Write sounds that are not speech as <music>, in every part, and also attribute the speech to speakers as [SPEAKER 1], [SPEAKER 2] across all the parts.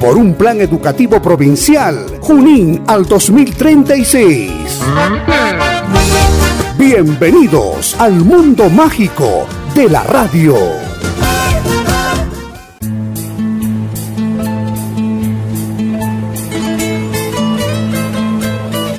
[SPEAKER 1] por un plan educativo provincial Junín al 2036. Bienvenidos al mundo mágico de la radio.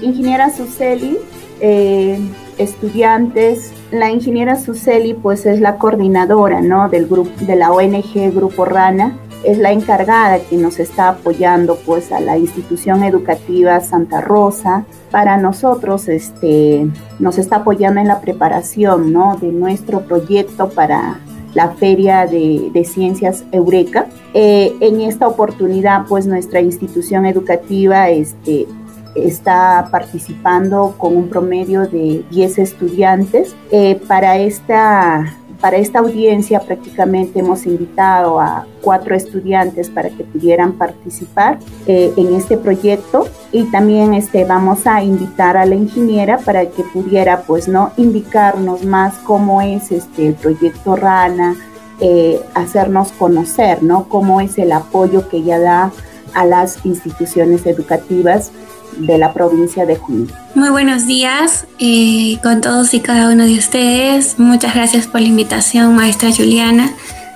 [SPEAKER 2] Ingeniera Suseli, eh, estudiantes, la ingeniera Suseli pues es la coordinadora ¿no? del grupo, de la ONG Grupo Rana, es la encargada que nos está apoyando pues a la institución educativa Santa Rosa. Para nosotros este, nos está apoyando en la preparación ¿no? de nuestro proyecto para la Feria de, de Ciencias Eureka. Eh, en esta oportunidad pues nuestra institución educativa este, está participando con un promedio de 10 estudiantes. Eh, para, esta, para esta audiencia prácticamente hemos invitado a cuatro estudiantes para que pudieran participar eh, en este proyecto y también este, vamos a invitar a la ingeniera para que pudiera pues no indicarnos más cómo es este, el proyecto RANA, eh, hacernos conocer, ¿no? Cómo es el apoyo que ella da a las instituciones educativas de la provincia de Junín.
[SPEAKER 3] Muy buenos días eh, con todos y cada uno de ustedes. Muchas gracias por la invitación, maestra Juliana,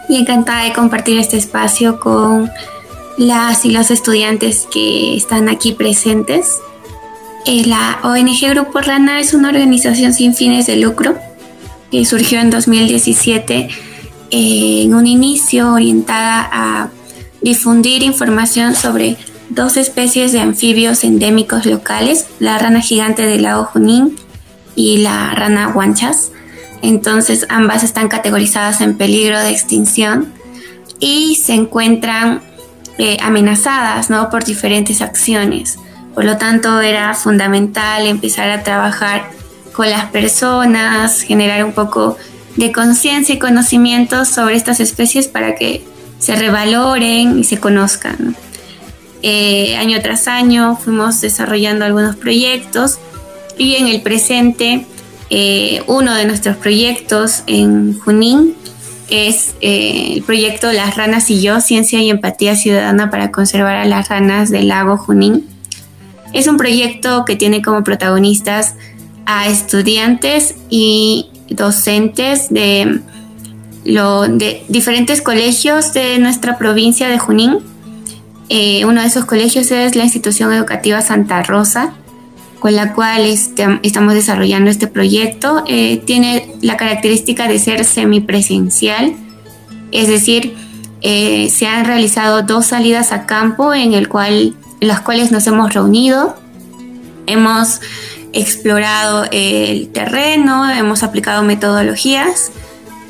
[SPEAKER 3] y encantada de compartir este espacio con las y los estudiantes que están aquí presentes. Eh, la ONG Grupo Rana es una organización sin fines de lucro que surgió en 2017 eh, en un inicio orientada a difundir información sobre dos especies de anfibios endémicos locales, la rana gigante del lago Junín y la rana guanchas. Entonces ambas están categorizadas en peligro de extinción y se encuentran eh, amenazadas ¿no? por diferentes acciones. Por lo tanto, era fundamental empezar a trabajar con las personas, generar un poco de conciencia y conocimiento sobre estas especies para que se revaloren y se conozcan. Eh, año tras año fuimos desarrollando algunos proyectos y en el presente eh, uno de nuestros proyectos en Junín es eh, el proyecto Las ranas y yo, ciencia y empatía ciudadana para conservar a las ranas del lago Junín. Es un proyecto que tiene como protagonistas a estudiantes y docentes de, de diferentes colegios de nuestra provincia de Junín eh, uno de esos colegios es la institución educativa Santa Rosa, con la cual este, estamos desarrollando este proyecto. Eh, tiene la característica de ser semipresencial, es decir, eh, se han realizado dos salidas a campo en, el cual, en las cuales nos hemos reunido, hemos explorado el terreno, hemos aplicado metodologías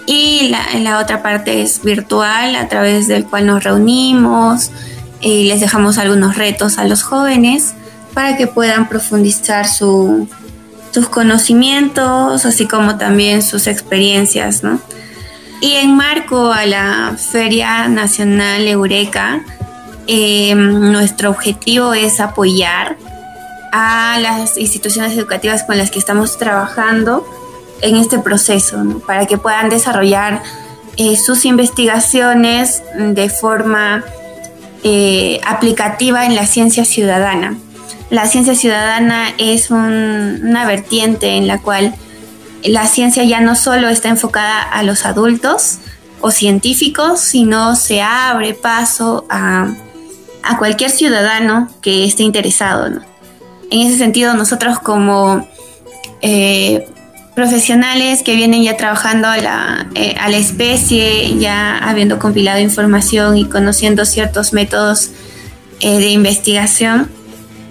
[SPEAKER 3] y la, la otra parte es virtual a través del cual nos reunimos, y les dejamos algunos retos a los jóvenes para que puedan profundizar sus conocimientos, así como también sus experiencias, ¿no? Y en marco a la Feria Nacional Eureka, em, nuestro objetivo es apoyar a las instituciones educativas con las que estamos trabajando en este proceso, para que puedan desarrollar eh, sus investigaciones de forma eh, aplicativa en la ciencia ciudadana. La ciencia ciudadana es una vertiente en la cual la ciencia ya no solo está enfocada a los adultos o científicos, sino se abre paso a, cualquier ciudadano que esté interesado. En ese sentido, nosotros como eh, profesionales que vienen ya trabajando a la, eh, a la especie, ya habiendo compilado información y conociendo ciertos métodos eh, de investigación,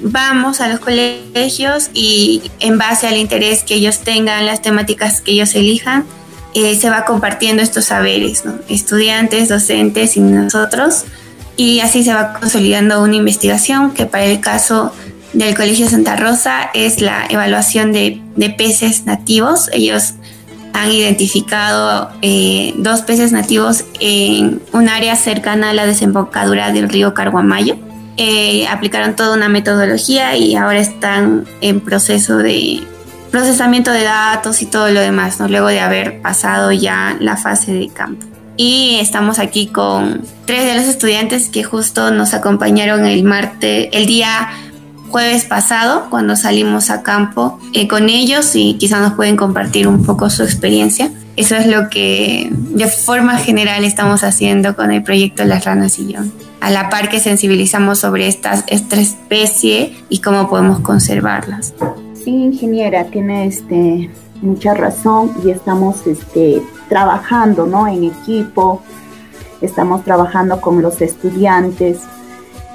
[SPEAKER 3] vamos a los colegios y en base al interés que ellos tengan, las temáticas que ellos elijan, eh, se va compartiendo estos saberes, estudiantes, docentes y nosotros, y así se va consolidando una investigación que para el caso del Colegio Santa Rosa es la evaluación de, peces nativos. Ellos han identificado eh, dos peces nativos en un área cercana a la desembocadura del río Carguamayo. Eh, aplicaron toda una metodología y ahora están en proceso de procesamiento de datos y todo lo demás, ¿no? luego de haber pasado ya la fase de campo. Y estamos aquí con tres de los estudiantes que justo nos acompañaron el martes, el día jueves pasado cuando salimos a campo eh, con ellos y quizás nos pueden compartir un poco su experiencia. Eso es lo que de forma general estamos haciendo con el proyecto Las Ranas yo. A la par que sensibilizamos sobre esta especie y cómo podemos conservarlas.
[SPEAKER 2] Sí, ingeniera, tiene este, mucha razón y estamos este, trabajando ¿no? en equipo, estamos trabajando con los estudiantes,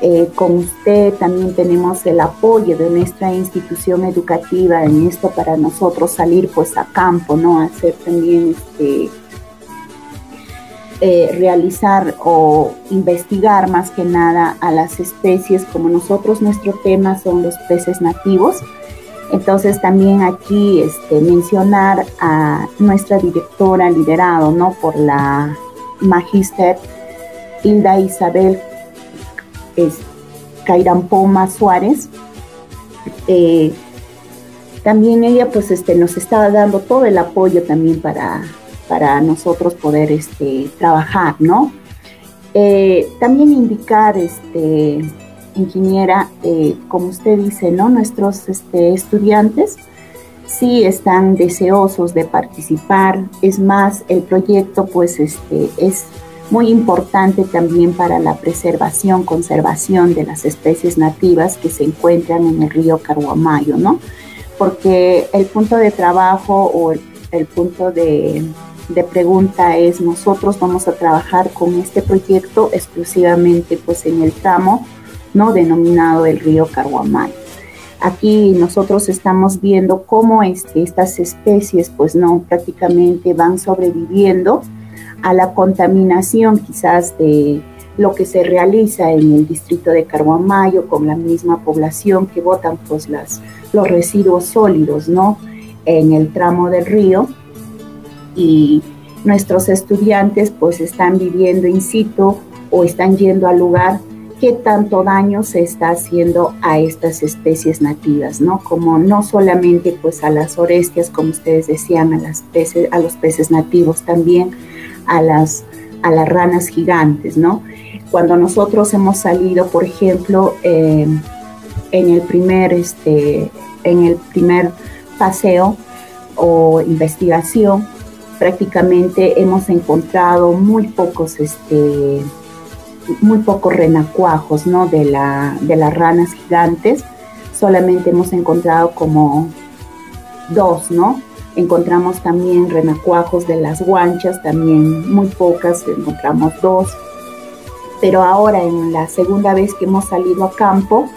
[SPEAKER 2] eh, con usted también tenemos el apoyo de nuestra institución educativa en esto para nosotros salir pues a campo, ¿no? Hacer también este, eh, realizar o investigar más que nada a las especies, como nosotros nuestro tema son los peces nativos. Entonces también aquí este, mencionar a nuestra directora liderado ¿no? por la magíster Hilda Isabel es, Poma Suárez. Eh, también ella pues este, nos estaba dando todo el apoyo también para, para nosotros poder este, trabajar, ¿no? Eh, también indicar este, ingeniera, eh, como usted dice, ¿no? Nuestros este, estudiantes sí están deseosos de participar. Es más, el proyecto pues este, es muy importante también para la preservación, conservación de las especies nativas que se encuentran en el río Carguamayo, ¿no? Porque el punto de trabajo o el, punto de, de, pregunta es nosotros vamos a trabajar con este proyecto exclusivamente pues en el tramo ¿no? denominado el río Carguamay. Aquí nosotros estamos viendo cómo este, estas especies pues no prácticamente van sobreviviendo a la contaminación quizás de lo que se realiza en el distrito de Carguamayo con la misma población que botan pues los residuos sólidos ¿no? en el tramo del río y nuestros estudiantes pues están viviendo in situ o están yendo al lugar qué tanto daño se está haciendo a estas especies nativas, ¿no? Como no solamente pues a las orestias, como ustedes decían, a, las peces, a los peces nativos, también a las, a las ranas gigantes, ¿no? Cuando nosotros hemos salido, por ejemplo, eh, en el primer, este, en el primer paseo o investigación, prácticamente hemos encontrado muy pocos este, muy pocos renacuajos, ¿no? De, la, de las ranas gigantes. Solamente hemos encontrado como dos, ¿no? Encontramos también renacuajos de las guanchas, también muy pocas, encontramos dos. Pero ahora en la segunda vez que hemos salido a campo,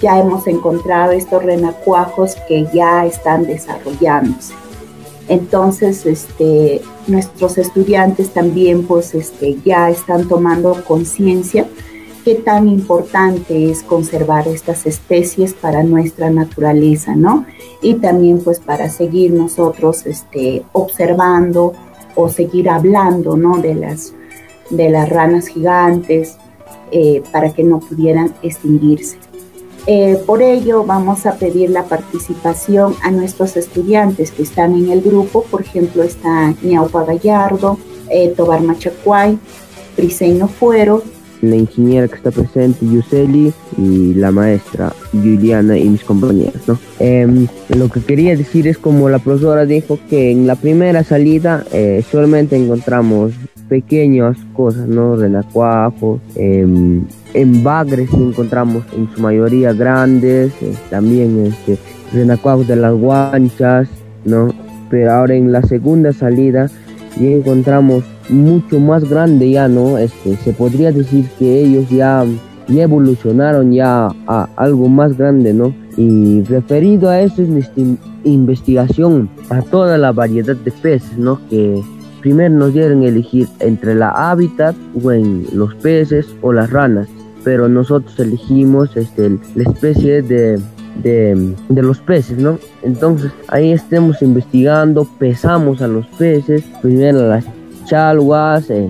[SPEAKER 2] ya hemos encontrado estos renacuajos que ya están desarrollándose. Entonces, este, nuestros estudiantes también pues este, ya están tomando conciencia qué tan importante es conservar estas especies para nuestra naturaleza, ¿no? Y también pues para seguir nosotros este, observando o seguir hablando, ¿no? De las, de las ranas gigantes eh, para que no pudieran extinguirse. Eh, por ello, vamos a pedir la participación a nuestros estudiantes que están en el grupo. Por ejemplo, está Ñaupa Gallardo, eh, Tobar Machacuay, Briseño Fuero.
[SPEAKER 4] La ingeniera que está presente, Yuseli, y la maestra Juliana y mis compañeros. ¿no? Em, lo que quería decir es como la profesora dijo que en la primera salida eh, solamente encontramos pequeñas cosas, ¿no? Renacuajos, em, en bagres encontramos en su mayoría grandes, eh, también este, renacuajos de las guanchas, ¿no? Pero ahora en la segunda salida ya encontramos mucho más grande ya, ¿no? Este, se podría decir que ellos ya, evolucionaron ya a algo más grande, ¿no? Y referido a eso es nuestra investigación a toda la variedad de peces, ¿no? Que Primero nos dieron elegir entre la hábitat o en los peces o las ranas, pero nosotros elegimos este, la especie de, de, los peces, ¿no? Entonces ahí estemos investigando, pesamos a los peces, primero las chalguas, eh,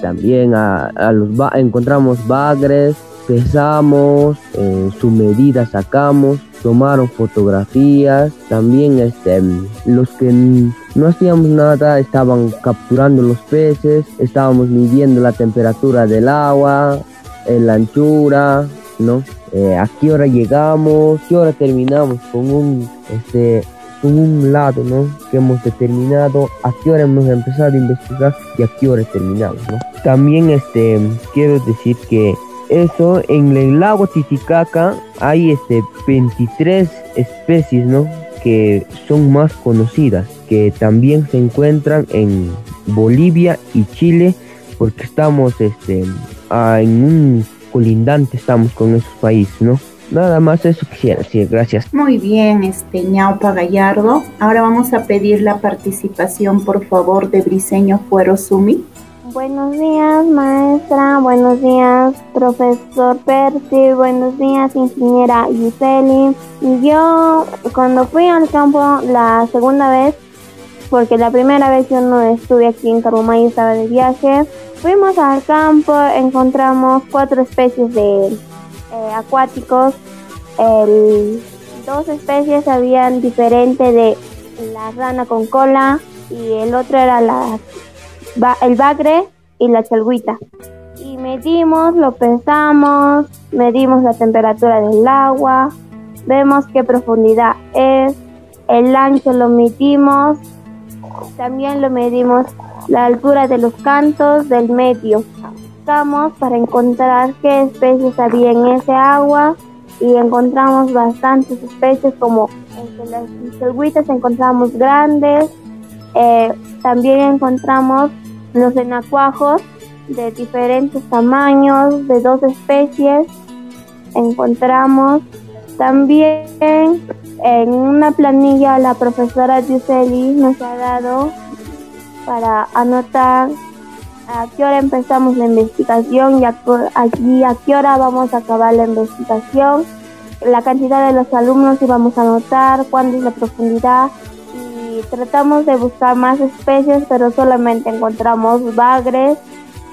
[SPEAKER 4] también a, los encontramos bagres, pesamos, eh, su medida sacamos, tomaron fotografías, también este, los que no hacíamos nada estaban capturando los peces, estábamos midiendo la temperatura del agua, la anchura, ¿no? Eh, a qué hora llegamos, qué hora terminamos con un, este, lado, ¿no? Que hemos determinado, a qué hora hemos empezado a investigar y a qué hora terminamos, ¿no? También, este, quiero decir que eso, en el lago Titicaca hay, este, 23 especies, ¿no? Que son más conocidas, que también se encuentran en Bolivia y Chile, porque estamos, este, en un colindante estamos con esos países, ¿no? Nada más eso quisiera decir, gracias.
[SPEAKER 2] Muy bien, este ñaupa Gallardo. Ahora vamos a pedir la participación, por favor, de Briseño Fuero Sumi.
[SPEAKER 5] Buenos días, maestra. Buenos días, profesor Percy. Buenos días, ingeniera Yuseli. Yo, cuando fui al campo la segunda vez, porque la primera vez yo no estuve aquí en y estaba de viaje, Fuimos al campo, encontramos cuatro especies de eh, acuáticos. dos especies habían diferente de la rana con cola y el otro era el bagre y la chalguita. Y medimos, lo pesamos, medimos la temperatura del agua, vemos qué profundidad es, el ancho lo medimos, también lo medimos la altura de los cantos del medio. Para encontrar qué especies había en ese agua y encontramos bastantes especies como entre las chalguitas encontramos grandes, eh, también encontramos los enacuajos de diferentes tamaños, de dos especies. Encontramos también en una planilla la profesora Giuseppe nos ha dado para anotar a qué hora empezamos la investigación y a qué hora vamos a acabar la investigación, la cantidad de los alumnos y vamos a anotar, cuándo es la profundidad. Y tratamos de buscar más especies pero solamente encontramos bagres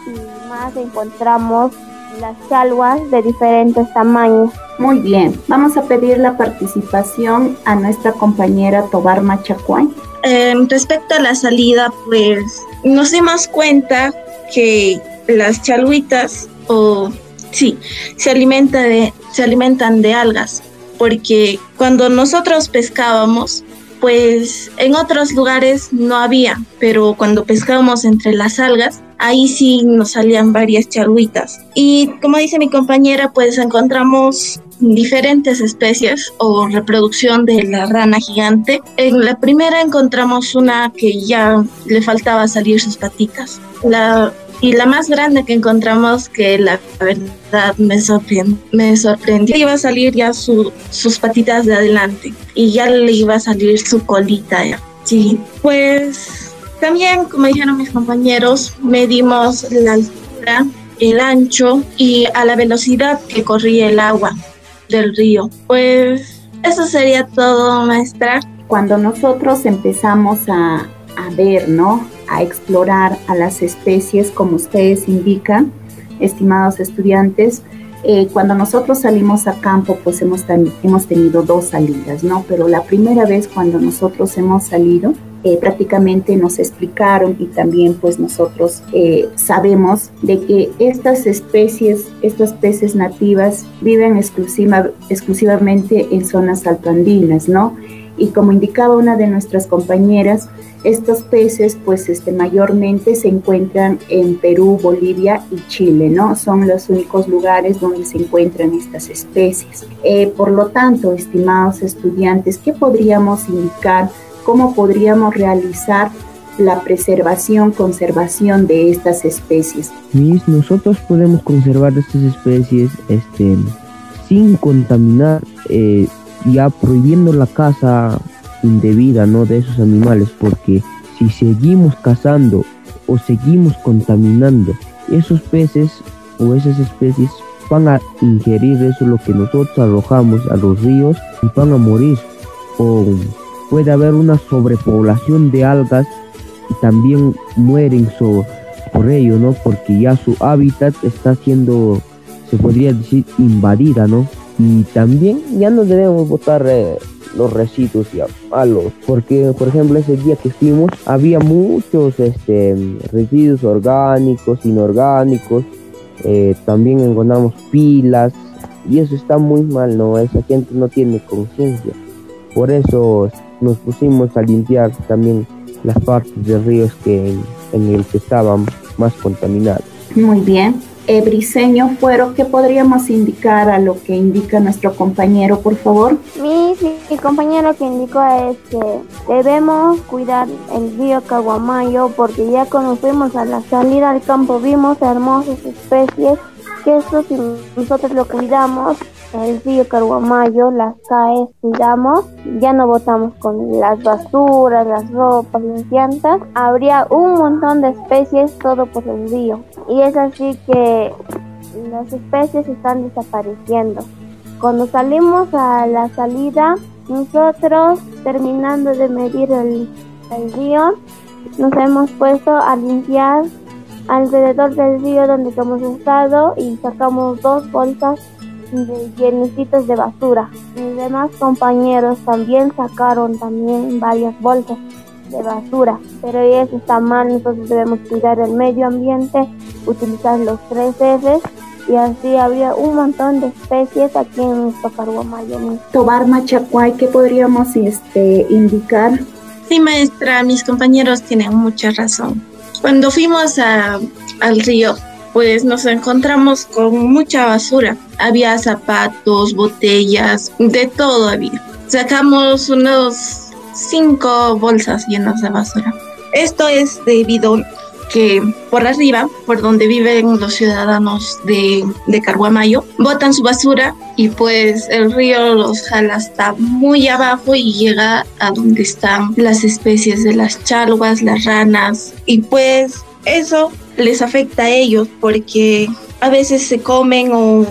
[SPEAKER 5] y más encontramos las chalguas de diferentes tamaños.
[SPEAKER 2] Muy bien, vamos a pedir la participación a nuestra compañera Tobar Machacuay.
[SPEAKER 6] Eh, respecto a la salida, pues nos dimos cuenta que las chaluitas, o sí, se, alimenta de, se alimentan de algas, porque cuando nosotros pescábamos, pues en otros lugares no había, pero cuando pescábamos entre las algas, ahí sí nos salían varias chaluitas. Y como dice mi compañera, pues encontramos diferentes especies o reproducción de la rana gigante. En la primera encontramos una que ya le faltaba salir sus patitas. Y la más grande que encontramos, que la verdad me, sorprendió, me iba a salir ya sus patitas de adelante y ya le iba a salir su colita. Sí, pues también, como dijeron mis compañeros, medimos la altura, el ancho y a la velocidad que corría el agua del río. Pues eso sería todo, maestra.
[SPEAKER 2] Cuando nosotros empezamos a, a ver, ¿no? A explorar a las especies, como ustedes indican, estimados estudiantes, eh, cuando nosotros salimos a campo, pues hemos, hemos tenido dos salidas, ¿no? Pero la primera vez cuando nosotros hemos salido, eh, prácticamente nos explicaron y también pues nosotros eh, sabemos de que estas especies, estas peces nativas viven exclusiva, exclusivamente en zonas altoandinas, ¿no? Y como indicaba una de nuestras compañeras, estos peces pues este, mayormente se encuentran en Perú, Bolivia y Chile, ¿no? Son los únicos lugares donde se encuentran estas especies. Eh, por lo tanto, estimados estudiantes, ¿qué podríamos indicar? Cómo podríamos realizar la preservación, conservación de estas especies.
[SPEAKER 4] nosotros podemos conservar estas especies este, sin contaminar, eh, ya prohibiendo la caza indebida ¿no? de esos animales, porque si seguimos cazando o seguimos contaminando esos peces o esas especies, van a ingerir eso lo que nosotros arrojamos a los ríos y van a morir. O puede haber una sobrepoblación de algas y también mueren por ello, ¿no? Porque ya su hábitat está siendo, se podría decir, invadida, ¿no? Y también ya no debemos botar eh, los residuos ya malos, porque por ejemplo ese día que fuimos había muchos este, residuos orgánicos, inorgánicos, eh, también encontramos pilas y eso está muy mal, ¿no? Esa gente no tiene conciencia. Por eso nos pusimos a limpiar también las partes de ríos que en, en el que estaban más contaminados.
[SPEAKER 2] Muy bien eh, briseño fuero, ¿qué podríamos indicar a lo que indica nuestro compañero, por favor?
[SPEAKER 5] Mi, mi compañero que indicó es que debemos cuidar el río Caguamayo porque ya cuando fuimos a la salida al campo vimos hermosas especies que eso si nosotros lo cuidamos el río Caguamayo, las CAES cuidamos, ya no botamos con las basuras, las ropas, las llantas, habría un montón de especies todo por el río. Y es así que las especies están desapareciendo. Cuando salimos a la salida, nosotros terminando de medir el, el río, nos hemos puesto a limpiar alrededor del río donde hemos estado y sacamos dos bolsas de llenecitos de basura. Mis demás compañeros también sacaron también varias bolsas de basura, pero eso está mal, nosotros debemos cuidar el medio ambiente, utilizar los tres Fs y así habría un montón de especies aquí en nuestro Caruamayo.
[SPEAKER 2] Tobar Machacuay, ¿qué podríamos este, indicar?
[SPEAKER 6] Sí, maestra, mis compañeros tienen mucha razón. Cuando fuimos a, al río, pues nos encontramos con mucha basura. Había zapatos, botellas, de todo había. Sacamos unos cinco bolsas llenas de basura. Esto es debido que por arriba, por donde viven los ciudadanos de, de Carguamayo, botan su basura y pues el río los jala hasta muy abajo y llega a donde están las especies de las chalvas, las ranas y pues eso les afecta a ellos porque a veces se comen o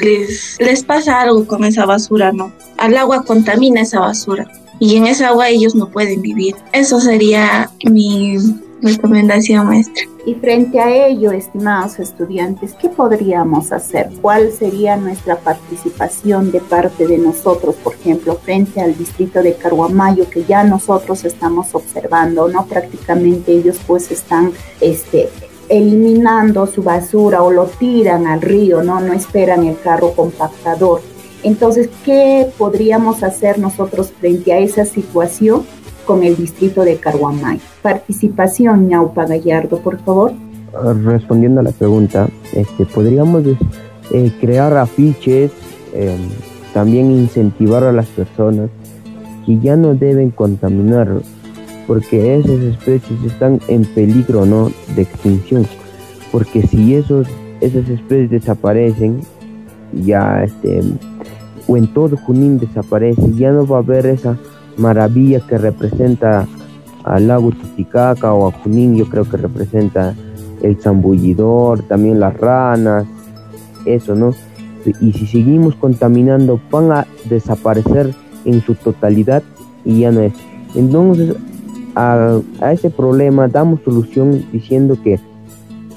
[SPEAKER 6] les, les pasa algo con esa basura, ¿no? Al agua contamina esa basura y en esa agua ellos no pueden vivir. Eso sería mi recomendación maestra.
[SPEAKER 2] Y frente a ello, estimados estudiantes, ¿qué podríamos hacer? ¿Cuál sería nuestra participación de parte de nosotros, por ejemplo, frente al distrito de Caruamayo, que ya nosotros estamos observando, ¿no? Prácticamente ellos pues están este, eliminando su basura o lo tiran al río, ¿no? No esperan el carro compactador. Entonces, ¿qué podríamos hacer nosotros frente a esa situación con el distrito de Carhuamay? Participación, Ñaupa Gallardo, por favor.
[SPEAKER 4] Respondiendo a la pregunta, este, podríamos eh, crear afiches, em, también incentivar a las personas que ya no deben contaminar porque esas especies están en peligro ¿no? de extinción. Porque si esos, esas especies desaparecen, ya este, o en todo Junín desaparece, ya no va a haber esa maravilla que representa al lago Titicaca o a Junín, yo creo que representa el zambullidor, también las ranas, eso, ¿no? Y si seguimos contaminando, van a desaparecer en su totalidad y ya no es. Entonces, a, ese problema damos solución diciendo que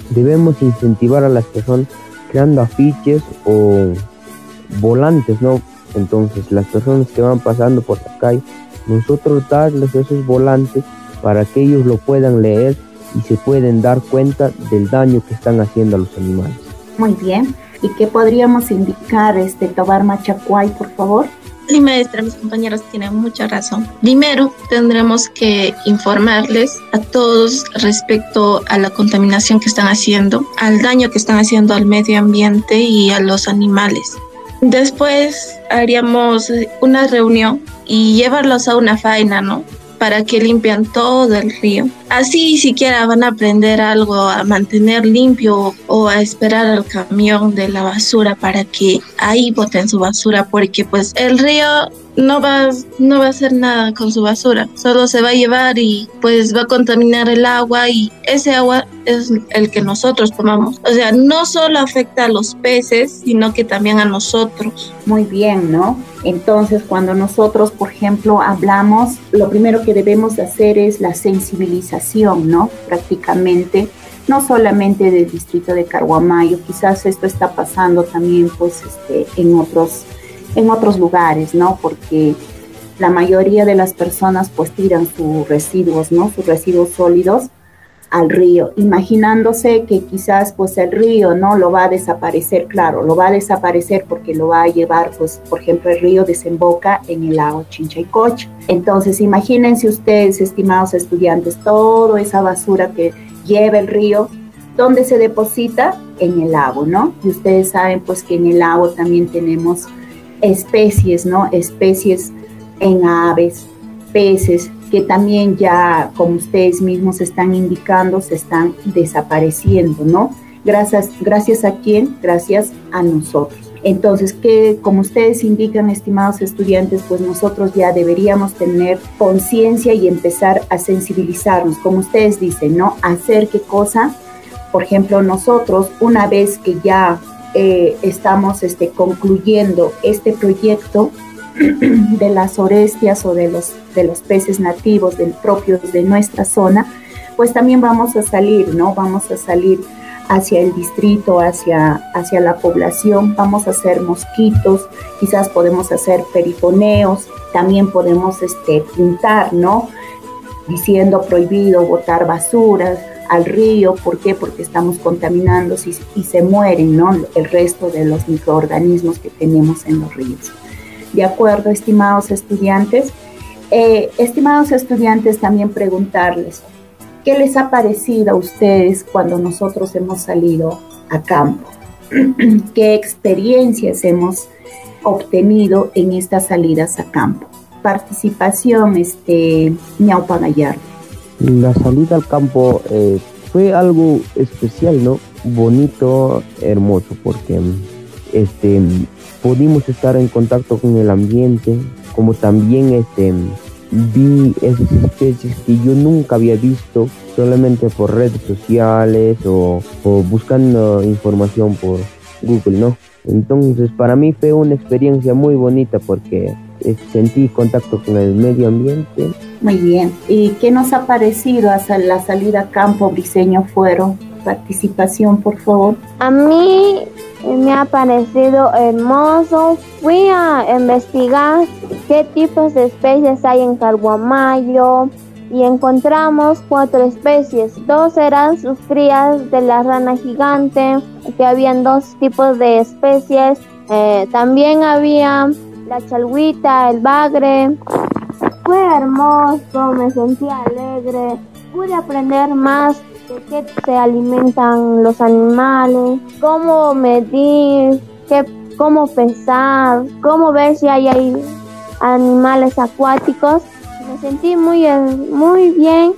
[SPEAKER 4] debemos incentivar a las personas creando afiches o volantes, ¿no? Entonces las personas que van pasando por la calle, nosotros darles esos volantes para que ellos lo puedan leer y se pueden dar cuenta del daño que están haciendo a los animales.
[SPEAKER 2] Muy bien. ¿Y qué podríamos indicar, este Tobar Machacuay, por favor?
[SPEAKER 6] Sí, maestra, mis compañeros tienen mucha razón. Primero, tendremos que informarles a todos respecto a la contaminación que están haciendo, al daño que están haciendo al medio ambiente y a los animales. Después haríamos una reunión y llevarlos a una faena, ¿no? Para que limpian todo el río así siquiera van a aprender algo a mantener limpio o a esperar al camión de la basura para que ahí boten su basura porque pues el río no va, no va a hacer nada con su basura, solo se va a llevar y pues va a contaminar el agua y ese agua es el que nosotros tomamos. O sea, no solo afecta a los peces, sino que también a nosotros.
[SPEAKER 2] Muy bien, ¿no? Entonces, cuando nosotros, por ejemplo, hablamos, lo primero que debemos hacer es la sensibilización, ¿no? Prácticamente no solamente del distrito de Carguamayo, quizás esto está pasando también pues este, en otros en otros lugares, ¿no? Porque la mayoría de las personas pues tiran sus residuos, ¿no? Sus residuos sólidos al río, imaginándose que quizás pues el río no lo va a desaparecer, claro, lo va a desaparecer porque lo va a llevar pues por ejemplo el río desemboca en el lago Chinchaycocha. Entonces imagínense ustedes, estimados estudiantes, toda esa basura que lleva el río, ¿dónde se deposita? En el lago, ¿no? Y ustedes saben pues que en el lago también tenemos especies, ¿no? Especies en aves, peces, que también ya, como ustedes mismos están indicando, se están desapareciendo, ¿no? Gracias, gracias a quién? Gracias a nosotros. Entonces, que como ustedes indican, estimados estudiantes, pues nosotros ya deberíamos tener conciencia y empezar a sensibilizarnos, como ustedes dicen, ¿no? Hacer qué cosa, por ejemplo, nosotros, una vez que ya eh, estamos este, concluyendo este proyecto <clears throat> de las orestias o de los, de los peces nativos del, propios de nuestra zona, pues también vamos a salir, ¿no? Vamos a salir hacia el distrito, hacia, hacia la población, vamos a hacer mosquitos, quizás podemos hacer perifoneos, también podemos este, pintar, ¿no? Diciendo prohibido botar basuras, al río. ¿Por qué? Porque estamos contaminando y, se mueren ¿no? el resto de los microorganismos que tenemos en los ríos. De acuerdo, estimados estudiantes. Eh, estimados estudiantes, también preguntarles, ¿qué les ha parecido a ustedes cuando nosotros hemos salido a campo? <clears throat> ¿Qué experiencias hemos obtenido en estas salidas a campo? Participación, este, Ñaupa Gallardo.
[SPEAKER 4] La salida al campo eh, fue algo especial, ¿no? Bonito, hermoso, porque este, pudimos estar en contacto con el ambiente, como también este, vi esas especies que yo nunca había visto solamente por redes sociales o, o buscando información por Google, ¿no? Entonces para mí fue una experiencia muy bonita porque sentí contacto con el medio ambiente.
[SPEAKER 2] Muy bien. ¿Y qué nos ha parecido hasta la salida a campo Briseño Fuero? Participación, por favor.
[SPEAKER 5] A mí me ha parecido hermoso. Fui a investigar qué tipos de especies hay en Carguamayo y encontramos cuatro especies. Dos eran sus crías de la rana gigante, que habían dos tipos de especies. Eh, también había la chalguita, el bagre. Fue hermoso, me sentí alegre, pude aprender más de qué se alimentan los animales, cómo medir, qué, cómo pesar, cómo ver si hay, animales acuáticos. Me sentí muy, muy bien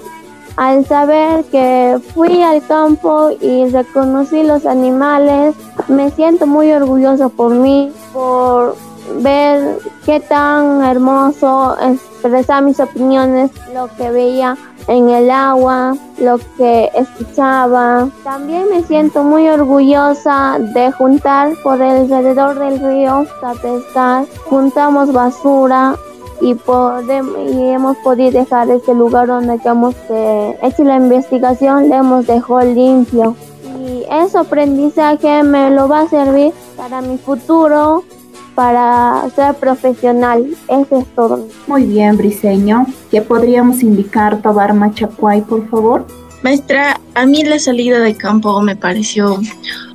[SPEAKER 5] al saber que fui al campo y reconocí los animales. Me siento muy orgulloso por mí, por ver qué tan hermoso expresar mis opiniones, lo que veía en el agua, lo que escuchaba. También me siento muy orgullosa de juntar por alrededor del río a pescar. Juntamos basura y, podemos, y hemos podido dejar este lugar donde hemos hecho la investigación, le hemos dejado limpio. Y ese aprendizaje me lo va a servir para mi futuro para ser profesional. Eso es todo.
[SPEAKER 2] Muy bien, Briseño. ¿Qué podríamos indicar, Tobar Machacuay, por favor?
[SPEAKER 6] Maestra, a mí la salida de campo me pareció,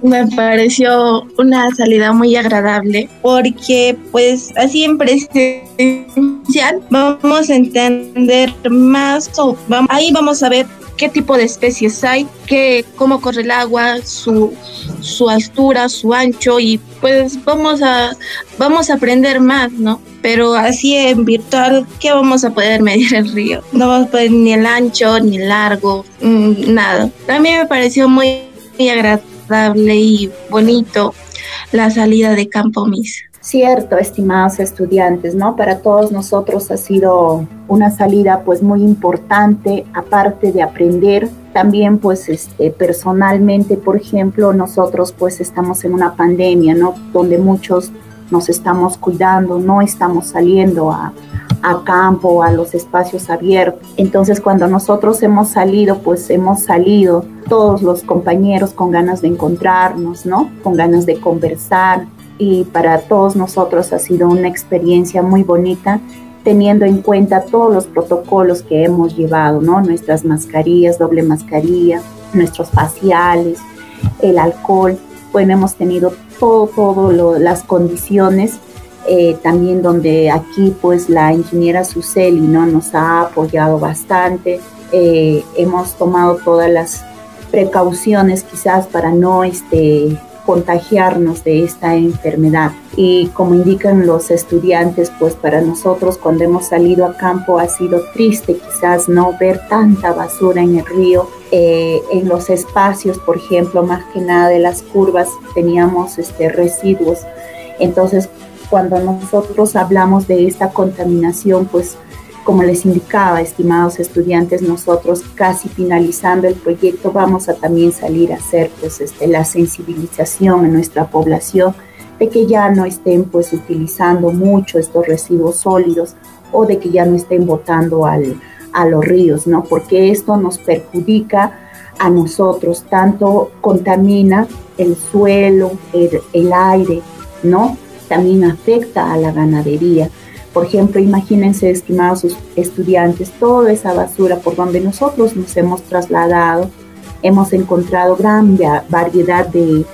[SPEAKER 6] me pareció una salida muy agradable porque pues así en presencial vamos a entender más o ahí vamos a ver qué tipo de especies hay, qué, cómo corre el agua, su, su altura, su ancho y pues vamos a, vamos a aprender más, ¿no? Pero así en virtual, ¿qué vamos a poder medir el río? No vamos a poder ni el ancho, ni el largo, mm, nada. También me pareció muy, muy agradable y bonito la salida de Campo Misa.
[SPEAKER 2] Cierto, estimados estudiantes, ¿no? Para todos nosotros ha sido una salida pues muy importante, aparte de aprender, también pues este, personalmente, por ejemplo, nosotros pues estamos en una pandemia, ¿no? Donde muchos nos estamos cuidando, no estamos saliendo a, a campo, a los espacios abiertos. Entonces cuando nosotros hemos salido, pues hemos salido todos los compañeros con ganas de encontrarnos, ¿no? Con ganas de conversar, y para todos nosotros ha sido una experiencia muy bonita teniendo en cuenta todos los protocolos que hemos llevado, ¿no? Nuestras mascarillas, doble mascarilla, nuestros faciales, el alcohol, bueno, hemos tenido todo, todo las condiciones, eh, también donde aquí pues la ingeniera Suseli, ¿no? Nos ha apoyado bastante, eh, hemos tomado todas las precauciones quizás para no este, contagiarnos de esta enfermedad. Y como indican los estudiantes, pues para nosotros cuando hemos salido a campo ha sido triste quizás no ver tanta basura en el río. Eh, en los espacios, por ejemplo, más que nada de las curvas, teníamos este, residuos. Entonces, cuando nosotros hablamos de esta contaminación, pues como les indicaba, estimados estudiantes, nosotros casi finalizando el proyecto vamos a también salir a hacer pues, este, la sensibilización en nuestra población de que ya no estén pues utilizando mucho estos residuos sólidos o de que ya no estén botando al, a los ríos, ¿no? Porque esto nos perjudica a nosotros, tanto contamina el suelo, el, el aire, ¿no? También afecta a la ganadería. Por ejemplo, imagínense, estimados estudiantes, toda esa basura por donde nosotros nos hemos trasladado, hemos encontrado gran variedad de,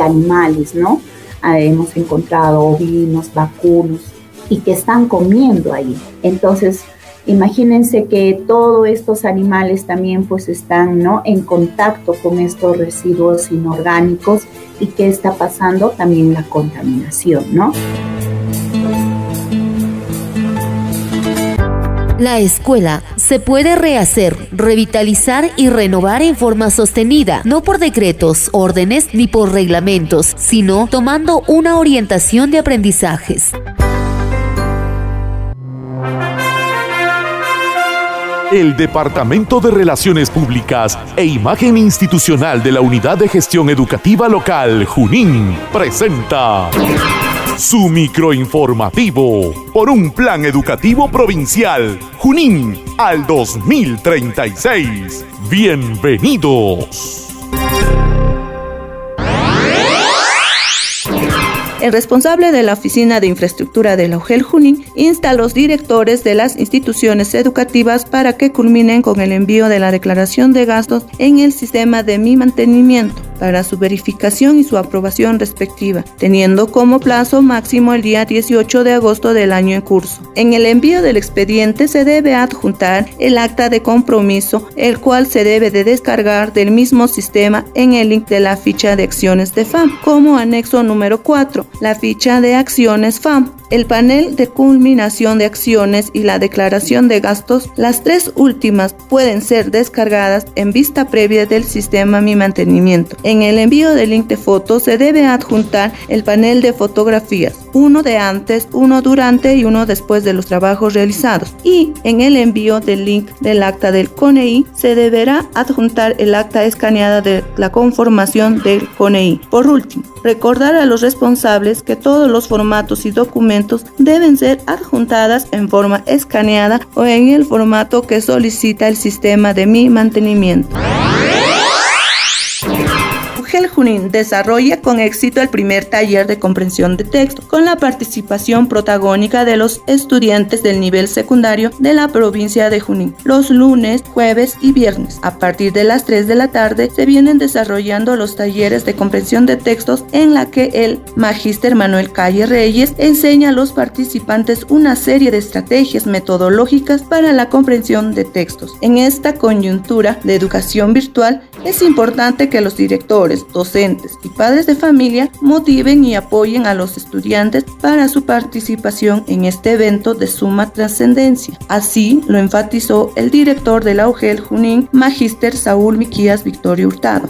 [SPEAKER 2] animales, ¿no? Ah, hemos encontrado ovinos, vacunos, y que están comiendo ahí. Entonces, imagínense que todos estos animales también pues están, ¿no? En contacto con estos residuos inorgánicos y qué está pasando también la contaminación, ¿no?
[SPEAKER 7] La escuela se puede rehacer, revitalizar y renovar en forma sostenida, no por decretos, órdenes ni por reglamentos, sino tomando una orientación de aprendizajes.
[SPEAKER 8] El Departamento de Relaciones Públicas e Imagen Institucional de la Unidad de Gestión Educativa Local, Junín, presenta su microinformativo por un plan educativo provincial Junín al 2036. Bienvenidos.
[SPEAKER 9] El responsable de la Oficina de Infraestructura de la UGEL Junín insta a los directores de las instituciones educativas para que culminen con el envío de la declaración de gastos en el sistema de mi mantenimiento para su verificación y su aprobación respectiva, teniendo como plazo máximo el día 18 de agosto del año en curso. En el envío del expediente se debe adjuntar el acta de compromiso, el cual se debe de descargar del mismo sistema en el link de la ficha de acciones de FAM, como anexo número 4, la ficha de acciones FAM. El panel de culminación de acciones y la declaración de gastos, las tres últimas pueden ser descargadas en vista previa del sistema Mi Mantenimiento. En el envío del link de fotos se debe adjuntar el panel de fotografías, uno de antes, uno durante y uno después de los trabajos realizados. Y en el envío del link del acta del CONEI se deberá adjuntar el acta escaneada de la conformación del CONEI. Por último, recordar a los responsables que todos los formatos y documentos deben ser adjuntadas en forma escaneada o en el formato que solicita el sistema de mi mantenimiento. Junín desarrolla con éxito el primer taller de comprensión de texto, con la participación protagónica de los estudiantes del nivel secundario de la provincia de Junín, los lunes, jueves y viernes. A partir de las 3 de la tarde se vienen desarrollando los talleres de comprensión de textos en la que el magíster Manuel Calle Reyes enseña a los participantes una serie de estrategias metodológicas para la comprensión de textos. En esta coyuntura de educación virtual es importante que los directores, y padres de familia motiven y apoyen a los estudiantes para su participación en este evento de suma trascendencia. Así lo enfatizó el director de la UGEL Junín, Magíster Saúl Miquías Victorio Hurtado.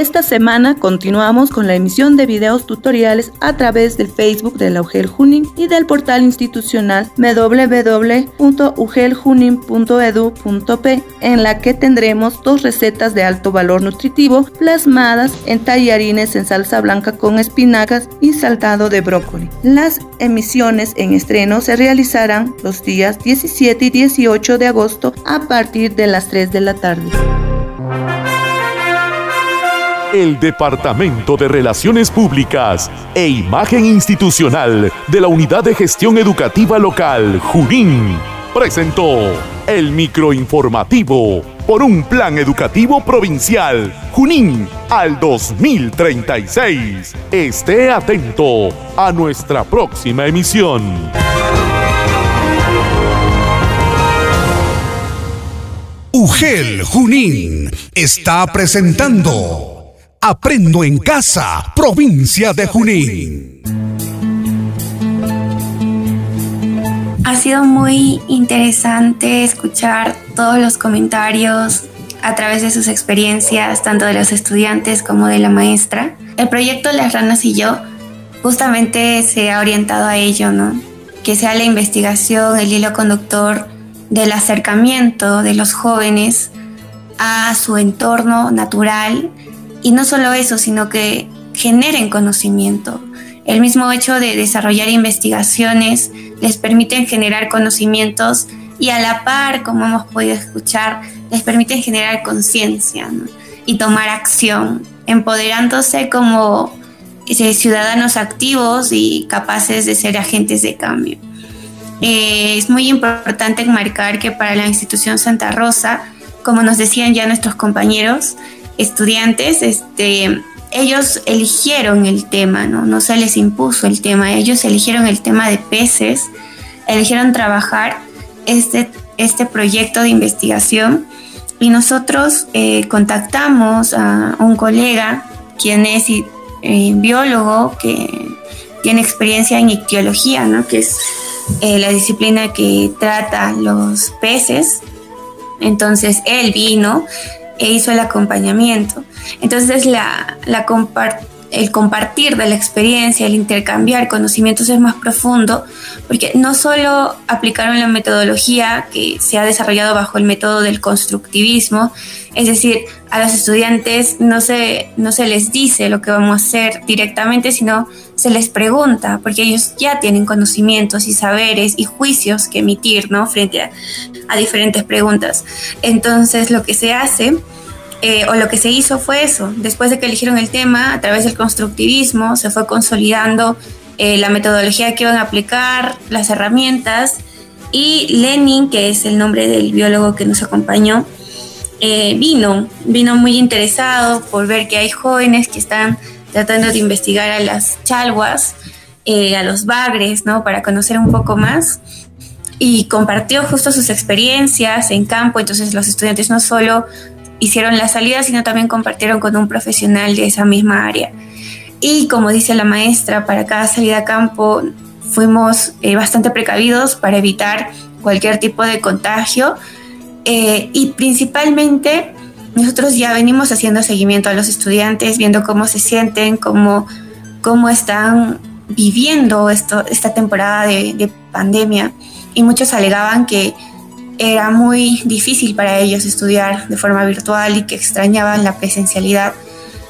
[SPEAKER 9] Esta semana continuamos con la emisión de videos tutoriales a través del Facebook de la UGEL Junín y del portal institucional www.ugeljunin.edu.p en la que tendremos dos recetas de alto valor nutritivo plasmadas en tallarines en salsa blanca con espinacas y saltado de brócoli. Las emisiones en estreno se realizarán los días 17 y 18 de agosto a partir de las 3 de la tarde
[SPEAKER 8] el Departamento de Relaciones Públicas e Imagen Institucional de la Unidad de Gestión Educativa Local, Junín, presentó el microinformativo por un plan educativo provincial, Junín, al 2036. Esté atento a nuestra próxima emisión.
[SPEAKER 1] UGEL Junín está presentando Aprendo en casa, provincia de Junín.
[SPEAKER 3] Ha sido muy interesante escuchar todos los comentarios a través de sus experiencias, tanto de los estudiantes como de la maestra. El proyecto Las Ranas y yo justamente se ha orientado a ello, ¿no? Que sea la investigación, el hilo conductor del acercamiento de los jóvenes a su entorno natural y no solo eso, sino que generen conocimiento. El mismo hecho de desarrollar investigaciones les permiten generar conocimientos y a la par, como hemos podido escuchar, les permiten generar conciencia y tomar acción, empoderándose como eh, ciudadanos activos y capaces de ser agentes de cambio. Eh, es muy importante enmarcar que para la institución Santa Rosa, como nos decían ya nuestros compañeros, estudiantes, este, ellos eligieron el tema, ¿no? No se les impuso el tema, ellos eligieron el tema de peces, eligieron trabajar este, este proyecto de investigación y nosotros eh, contactamos a un colega, quien es eh, biólogo, que tiene experiencia en ictiología, ¿no? Que es eh, la disciplina que trata los peces. Entonces él vino e hizo el acompañamiento. Entonces la, la el compartir de la experiencia, el intercambiar conocimientos es más profundo, porque no solo aplicaron la metodología que se ha desarrollado bajo el método del constructivismo, es decir, a los estudiantes no se, no se les dice lo que vamos a hacer directamente, sino se les pregunta, porque ellos ya tienen conocimientos y saberes y juicios que emitir, ¿no? Frente a, a diferentes preguntas. Entonces, lo que se hace eh, o lo que se hizo fue eso. Después de que eligieron el tema, a través del constructivismo, se fue consolidando eh, la metodología que iban a aplicar, las herramientas, y Lenin, que es el nombre del biólogo que nos acompañó, eh, vino, vino muy interesado por ver que hay jóvenes que están tratando de investigar a las chalguas, a los bagres, ¿no? Para conocer un poco más y compartió justo sus experiencias en campo, entonces los estudiantes no solo hicieron la salida, sino también compartieron con un profesional de esa misma área. Y como dice la maestra, para cada salida a campo fuimos eh, bastante precavidos para evitar cualquier tipo de contagio eh, y principalmente nosotros ya venimos haciendo seguimiento a los estudiantes, viendo cómo se sienten, cómo, cómo están viviendo esto, esta temporada de, de pandemia y muchos alegaban que era muy difícil para ellos estudiar de forma virtual y que extrañaban la presencialidad.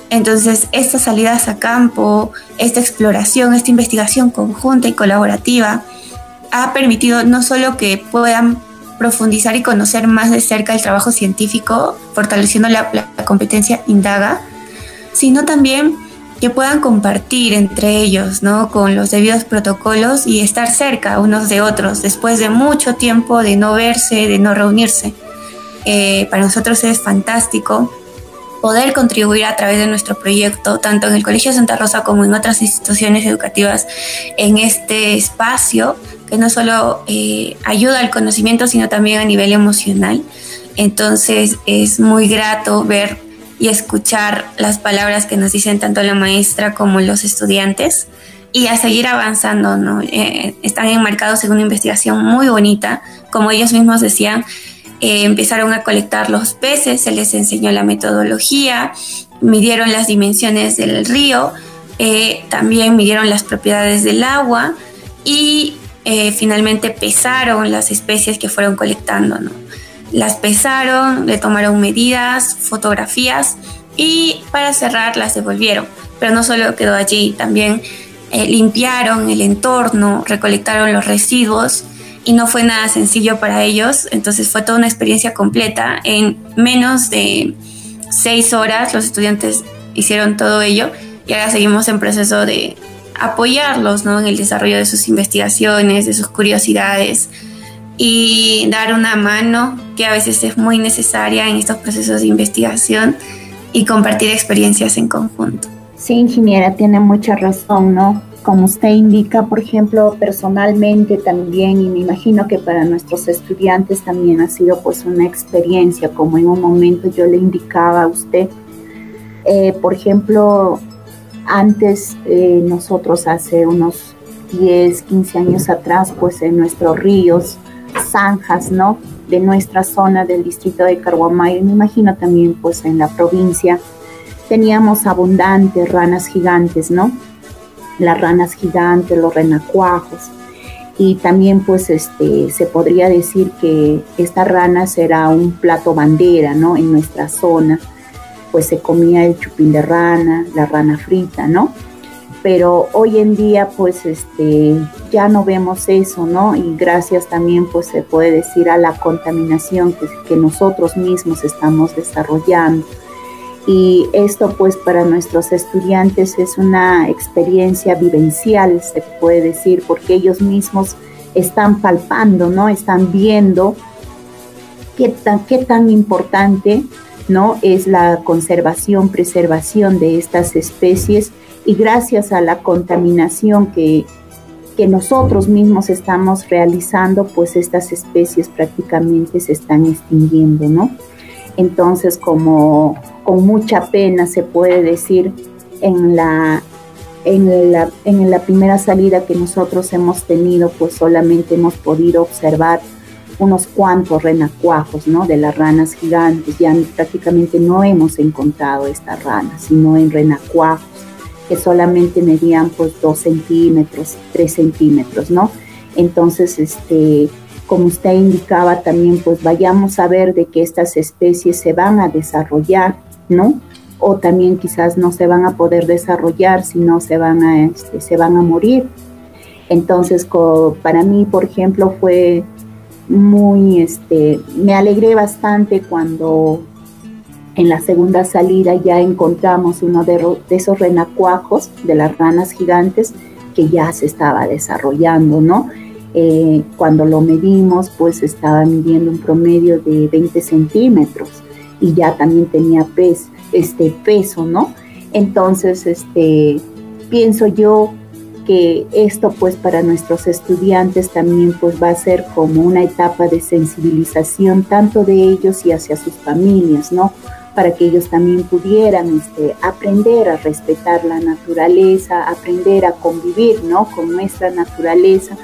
[SPEAKER 3] Entonces, estas salidas a campo, esta exploración, esta investigación conjunta y colaborativa ha permitido no solo que puedan profundizar y conocer más de cerca el trabajo científico, fortaleciendo la, competencia indaga, sino también que puedan compartir entre ellos, ¿no? Con los debidos protocolos y estar cerca unos de otros después de mucho tiempo de no verse, de no reunirse. Eh, para nosotros es fantástico poder contribuir a través de nuestro proyecto, tanto en el Colegio Santa Rosa como en otras instituciones educativas, en este espacio que no solo eh, ayuda al conocimiento, sino también a nivel emocional. Entonces es muy grato ver y escuchar las palabras que nos dicen tanto la maestra como los estudiantes y a seguir avanzando, ¿no? Eh, están enmarcados en una investigación muy bonita, como ellos mismos decían, eh, empezaron a colectar los peces, se les enseñó la metodología, midieron las dimensiones del río, eh, también midieron las propiedades del agua y eh, finalmente pesaron las especies que fueron colectando. Las pesaron, le tomaron medidas, fotografías y para cerrar las devolvieron. Pero no solo quedó allí, también limpiaron el entorno, recolectaron los residuos y no fue nada sencillo para ellos, entonces fue toda una experiencia completa. En menos de seis horas los estudiantes hicieron todo ello y ahora seguimos en proceso de apoyarlos ¿no? en el desarrollo de sus investigaciones, de sus curiosidades y dar una mano que a veces es muy necesaria en estos procesos de investigación y compartir experiencias en conjunto.
[SPEAKER 2] Sí, ingeniera, tiene mucha razón, ¿no? como usted indica, por ejemplo, personalmente también, y me imagino que para nuestros estudiantes también ha sido pues una experiencia, como en un momento yo le indicaba a usted, eh, por ejemplo, antes eh, nosotros hace unos 10, 15 años atrás, pues en nuestros ríos, zanjas, ¿no? De nuestra zona del distrito de Carguamayo, me imagino también pues en la provincia, teníamos abundantes ranas gigantes, ¿no? las ranas gigantes, los renacuajos. Y también pues este, se podría decir que esta rana será un plato bandera, ¿no? En nuestra zona, pues se comía el chupín de rana, la rana frita, ¿no? Pero hoy en día pues este, ya no vemos eso, ¿no? Y gracias también pues se puede decir a la contaminación que, que nosotros mismos estamos desarrollando y esto pues para nuestros estudiantes es una experiencia vivencial, se puede decir, porque ellos mismos están palpando, ¿no? Están viendo qué tan, qué tan importante, ¿no? Es la conservación, preservación de estas especies y gracias a la contaminación que, que nosotros mismos estamos realizando, pues estas especies prácticamente se están extinguiendo, ¿no? Entonces, como con mucha pena se puede decir en la, en la, en la primera salida que nosotros hemos tenido, pues solamente hemos podido observar unos cuantos renacuajos, ¿no? De las ranas gigantes. Ya prácticamente no hemos encontrado estas ranas, sino en renacuajos que solamente medían pues dos centímetros, tres centímetros, ¿no? Entonces, este, como usted indicaba también, pues vayamos a ver de que estas especies se van a desarrollar ¿no? O también quizás no se van a poder desarrollar, sino se van a, este, se van a morir. Entonces, para mí, por ejemplo, fue muy, este, me alegré bastante cuando en la segunda salida ya encontramos uno de, esos renacuajos, de las ranas gigantes, que ya se estaba desarrollando, ¿no? Eh, cuando lo medimos, pues estaba midiendo un promedio de 20 centímetros y ya también tenía este peso, ¿no? Entonces, este, pienso yo que esto pues para nuestros estudiantes también pues va a ser como una etapa de sensibilización tanto de ellos y hacia sus familias, ¿no? Para que ellos también pudieran este, aprender a respetar la naturaleza, aprender a convivir, ¿no? Con nuestra naturaleza,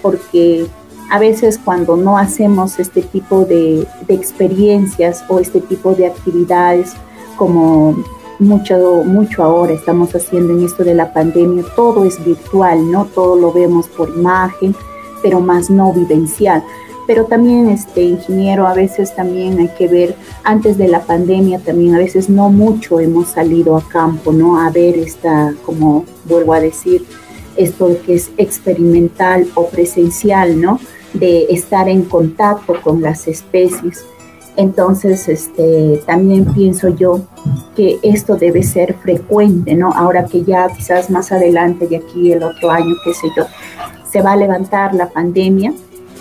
[SPEAKER 2] porque a veces cuando no hacemos este tipo de, experiencias o este tipo de actividades como mucho, mucho ahora estamos haciendo en esto de la pandemia, todo es virtual, ¿no? Todo lo vemos por imagen, pero más no vivencial. Pero también, este ingeniero, a veces también hay que ver, antes de la pandemia también a veces no mucho hemos salido a campo, ¿no? A ver esta, como vuelvo a decir, esto que es experimental o presencial, ¿no? de estar en contacto con las especies. Entonces, este, también pienso yo que esto debe ser frecuente, ¿no? Ahora que ya quizás más adelante, de aquí el otro año, qué sé yo, se va a levantar la pandemia,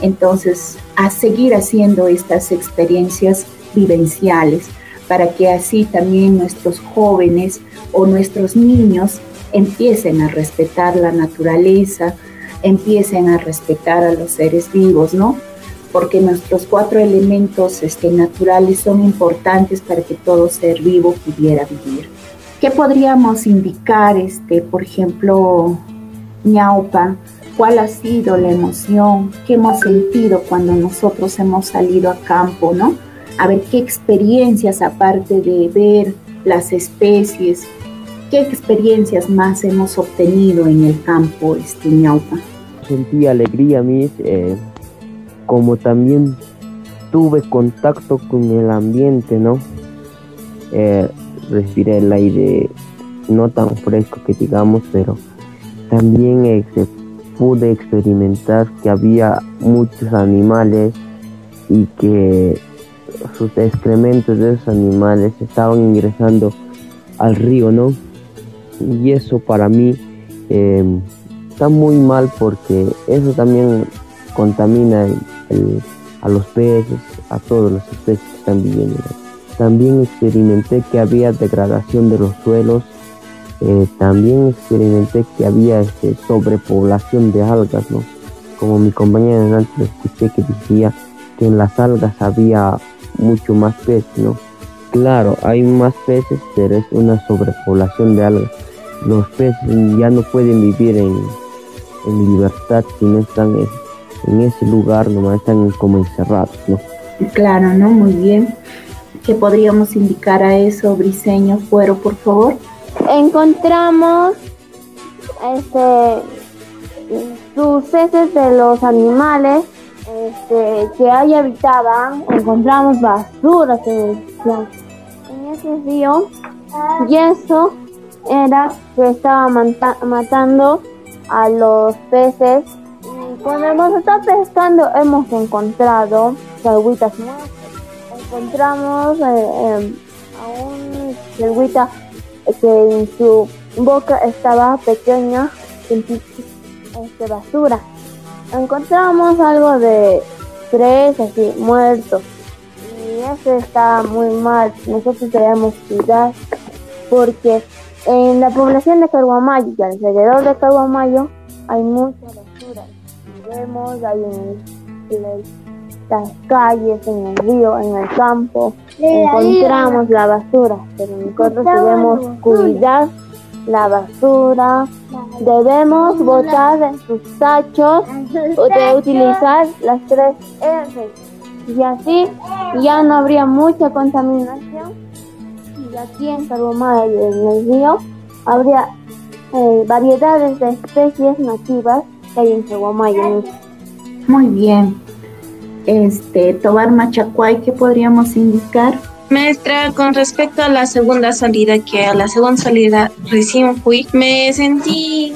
[SPEAKER 2] entonces a seguir haciendo estas experiencias vivenciales para que así también nuestros jóvenes o nuestros niños empiecen a respetar la naturaleza, empiecen a respetar a los seres vivos, ¿no? Porque nuestros cuatro elementos este, naturales son importantes para que todo ser vivo pudiera vivir. ¿Qué podríamos indicar, este, por ejemplo, ñaupa? ¿Cuál ha sido la emoción que hemos sentido cuando nosotros hemos salido a campo, ¿no? A ver qué experiencias, aparte de ver las especies, qué experiencias más hemos obtenido en el campo, este ñaupa
[SPEAKER 4] sentí alegría, mis, eh, como también tuve contacto con el ambiente, ¿no? Eh, respiré el aire no tan fresco que digamos, pero también eh, pude experimentar que había muchos animales y que sus excrementos de esos animales estaban ingresando al río, ¿no? Y eso para mí está muy mal porque eso también contamina a los peces, a todos los especies que están viviendo. También experimenté que había degradación de los suelos, eh, también experimenté que había este, sobrepoblación de algas, ¿no? Como mi compañera antes escuché que decía que en las algas había mucho más peces, ¿no? Claro, hay más peces, pero es una sobrepoblación de algas. Los peces ya no pueden vivir en, en libertad si no están en, ese lugar, nomás están como encerrados, ¿no?
[SPEAKER 2] Claro, ¿no? Muy bien. ¿Qué podríamos indicar a eso, Briseño Fuero, por favor?
[SPEAKER 5] Encontramos este, sus heces de los animales este, que ahí habitaban, encontramos basuras en, ese río y eso era que estaba matando a los peces. Y cuando hemos estado pescando hemos encontrado salguitas muertas. Encontramos eh, em, a un salguita que en su boca estaba pequeña, este, basura. Encontramos algo de tres así muertos. Y eso está muy mal. Nosotros debemos cuidar porque en la población de Caruamayo y alrededor de Caruamayo hay mucha basura. Vemos ahí en, las calles, en el río, en el campo, encontramos la basura, pero nosotros debemos cuidar la basura, debemos botar en sus tachos o de utilizar las tres R. Y así ya no habría mucha contaminación. Y aquí en Tarahumara y en el río habría eh, variedades de especies nativas que hay en Tarahumara.
[SPEAKER 2] Muy bien. Este, Tobar Machacuay, ¿qué podríamos indicar?
[SPEAKER 6] Maestra, con respecto a la segunda salida, que a la segunda salida recién fui, me sentí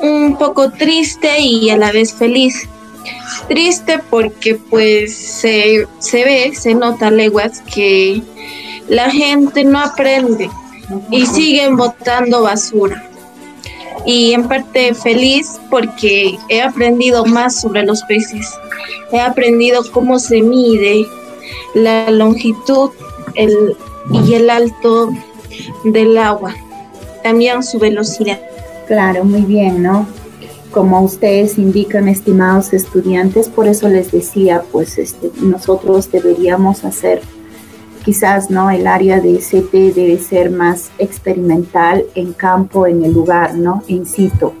[SPEAKER 6] un poco triste y a la vez feliz. Triste porque pues se, se ve, se nota leguas que la gente no aprende y siguen botando basura. Y en parte feliz porque he aprendido más sobre los peces. He aprendido cómo se mide la longitud el, y el alto del agua. También su velocidad.
[SPEAKER 2] Claro, muy bien, ¿no? Como ustedes indican, estimados estudiantes, por eso les decía, pues este, nosotros deberíamos hacer quizás no el área de CT debe ser más experimental en campo, en el lugar, ¿no? En sitio,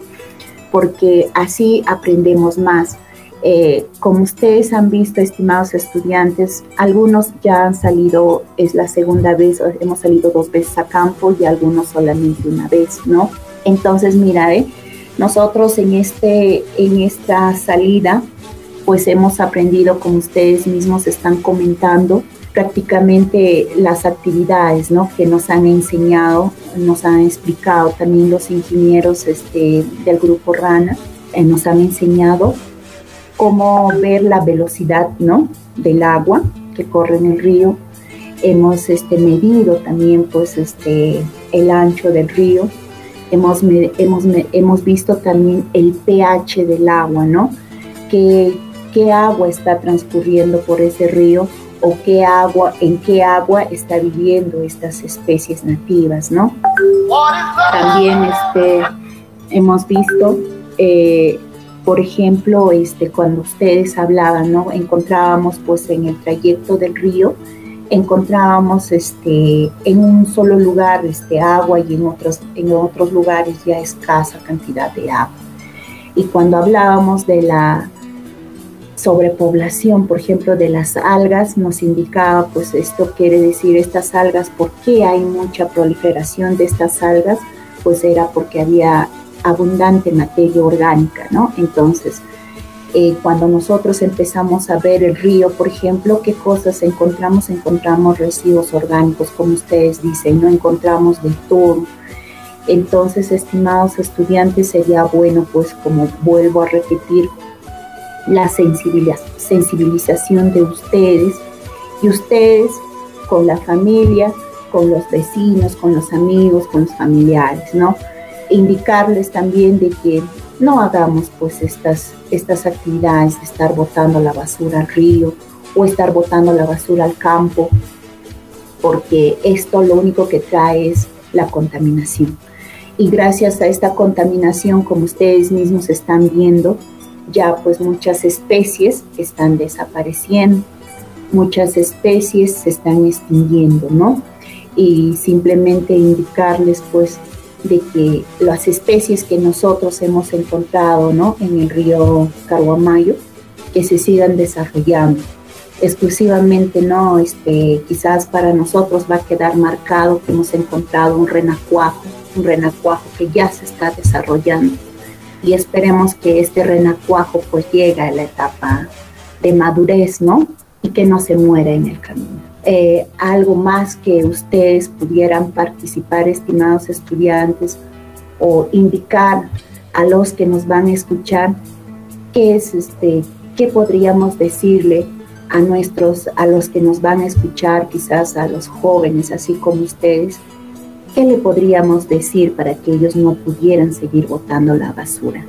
[SPEAKER 2] porque así aprendemos más. Eh, como ustedes han visto, estimados estudiantes, algunos ya han salido, es la segunda vez, hemos salido dos veces a campo y algunos solamente una vez, ¿no? Entonces, mira, ¿eh? nosotros en, este, en esta salida, pues hemos aprendido, como ustedes mismos están comentando, prácticamente las actividades ¿no? que nos han enseñado, nos han explicado también los ingenieros este, del grupo RANA, eh, nos han enseñado cómo ver la velocidad, ¿no? Del agua que corre en el río. Hemos este, medido también, pues, este, el ancho del río. Hemos, hemos, hemos visto también el pH del agua, ¿no? ¿Qué, qué agua está transcurriendo por ese río o qué agua, en qué agua está viviendo estas especies nativas, ¿no? También este, hemos visto, eh, por ejemplo, este, cuando ustedes hablaban, ¿no? Encontrábamos pues en el trayecto del río, encontrábamos este, en un solo lugar este, agua y en otros, en otros lugares ya escasa cantidad de agua. Y cuando hablábamos de la sobrepoblación, por ejemplo, de las algas, nos indicaba, pues esto quiere decir estas algas, ¿por qué hay mucha proliferación de estas algas? Pues era porque había abundante materia orgánica, ¿no? Entonces, eh, cuando nosotros empezamos a ver el río, por ejemplo, ¿qué cosas encontramos? Encontramos residuos orgánicos, como ustedes dicen, no encontramos de todo. Entonces, estimados estudiantes, sería bueno, pues como vuelvo a repetir, la sensibilización de ustedes y ustedes con la familia, con los vecinos, con los amigos, con los familiares, ¿no? Indicarles también de que no hagamos pues estas, estas actividades de estar botando la basura al río o estar botando la basura al campo, porque esto lo único que trae es la contaminación. Y gracias a esta contaminación, como ustedes mismos están viendo, ya pues muchas especies están desapareciendo, muchas especies se están extinguiendo, ¿no? Y simplemente indicarles pues de que las especies que nosotros hemos encontrado, ¿no? En el río Caruamayo, que se sigan desarrollando. Exclusivamente, ¿no? Este, quizás para nosotros va a quedar marcado que hemos encontrado un renacuajo, un renacuajo que ya se está desarrollando y esperemos que este renacuajo pues llegue a la etapa de madurez, ¿no? Y que no se muera en el camino. Eh, algo más que ustedes pudieran participar, estimados estudiantes, o indicar a los que nos van a escuchar qué es este, qué podríamos decirle a nuestros, a los que nos van a escuchar, quizás a los jóvenes, así como ustedes, ¿Qué le podríamos decir para que ellos no pudieran seguir botando la basura?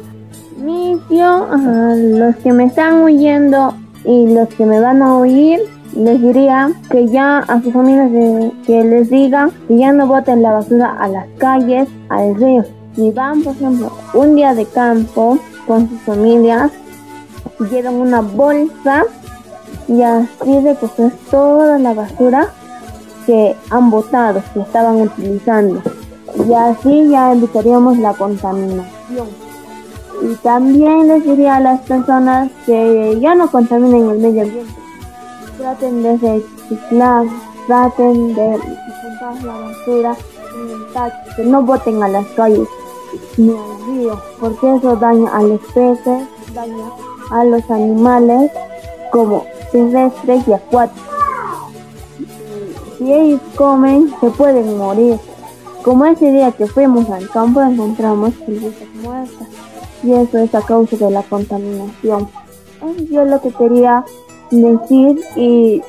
[SPEAKER 5] Inicio, a los que me están oyendo y los que me van a oír, les diría que ya a sus familias que les digan que ya no boten la basura a las calles, al río. Si van, por ejemplo, un día de campo con sus familias, llevan una bolsa y así recoger toda la basura que han votado, que estaban utilizando. Y así ya evitaríamos la contaminación. Y también les diría a las personas que ya no contaminen el medio ambiente. Traten de reciclar, traten de juntar la basura que no boten a las calles ni al río, porque eso daña a los peces, daña a los animales como terrestres y acuáticos si ellos comen, se pueden morir. Como ese día que fuimos al campo encontramos pulguitas muertas y eso es a causa de la contaminación. Eso es lo que quería decir y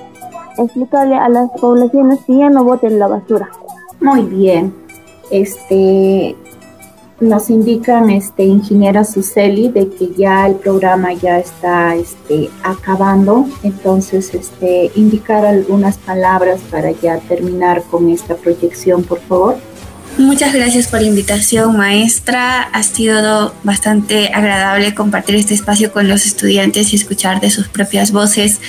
[SPEAKER 5] explicarle a las poblaciones que ya no boten la basura.
[SPEAKER 2] Muy bien. Este, nos indican este ingeniera Suseli de que ya el programa ya está este, acabando, entonces este, indicar algunas palabras para ya terminar con esta proyección, por favor.
[SPEAKER 3] Muchas gracias por la invitación, maestra. Ha sido bastante agradable compartir este espacio con los estudiantes y escuchar de sus propias voces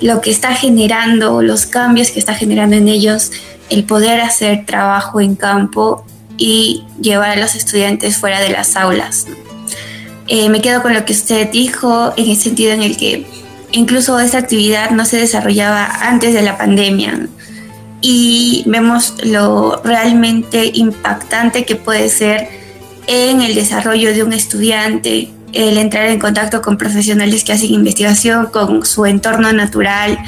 [SPEAKER 3] lo que está generando, los cambios que está generando en ellos, el poder hacer trabajo en campo y llevar a los estudiantes fuera de las aulas. Eh, me quedo con lo que usted dijo en el sentido en el que incluso esta actividad no se desarrollaba antes de la pandemia y vemos lo realmente impactante que puede ser en el desarrollo de un estudiante, el entrar en contacto con profesionales que hacen investigación, con su entorno natural,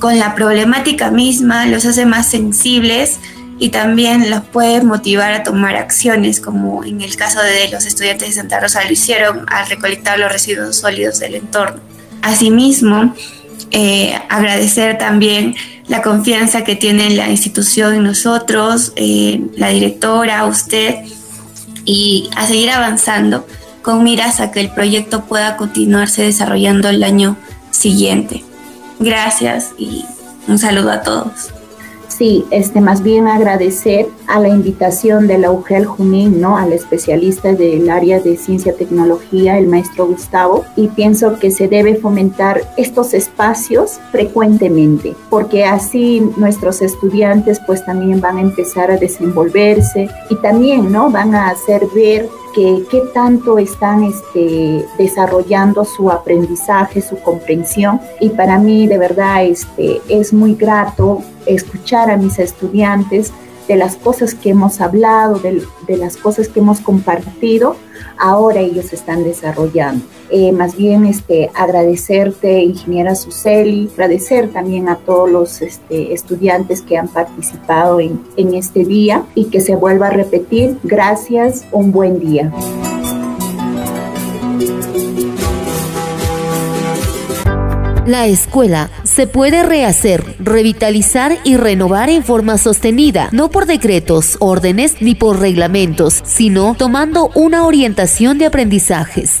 [SPEAKER 3] con la problemática misma, los hace más sensibles y también los puede motivar a tomar acciones, como en el caso de los estudiantes de Santa Rosa lo hicieron al recolectar los residuos sólidos del entorno. Asimismo, eh, agradecer también la confianza que tiene la institución en nosotros, eh, la directora, usted, y a seguir avanzando con miras a que el proyecto pueda continuarse desarrollando el año siguiente. Gracias y un saludo a todos.
[SPEAKER 2] Sí, este, más bien agradecer a la invitación de la UGEL Junín, ¿no? Al especialista del área de ciencia y tecnología, el maestro Gustavo, y pienso que se debe fomentar estos espacios frecuentemente, porque así nuestros estudiantes pues también van a empezar a desenvolverse y también, ¿no? Van a hacer ver qué tanto están este, desarrollando su aprendizaje, su comprensión. Y para mí de verdad este, es muy grato escuchar a mis estudiantes de las cosas que hemos hablado, de, las cosas que hemos compartido, ahora ellos están desarrollando. Eh, más bien este, agradecerte, ingeniera Suseli, agradecer también a todos los este, estudiantes que han participado en, en este día y que se vuelva a repetir. Gracias, un buen día.
[SPEAKER 7] La escuela se puede rehacer, revitalizar y renovar en forma sostenida, no por decretos, órdenes ni por reglamentos, sino tomando una orientación de aprendizajes.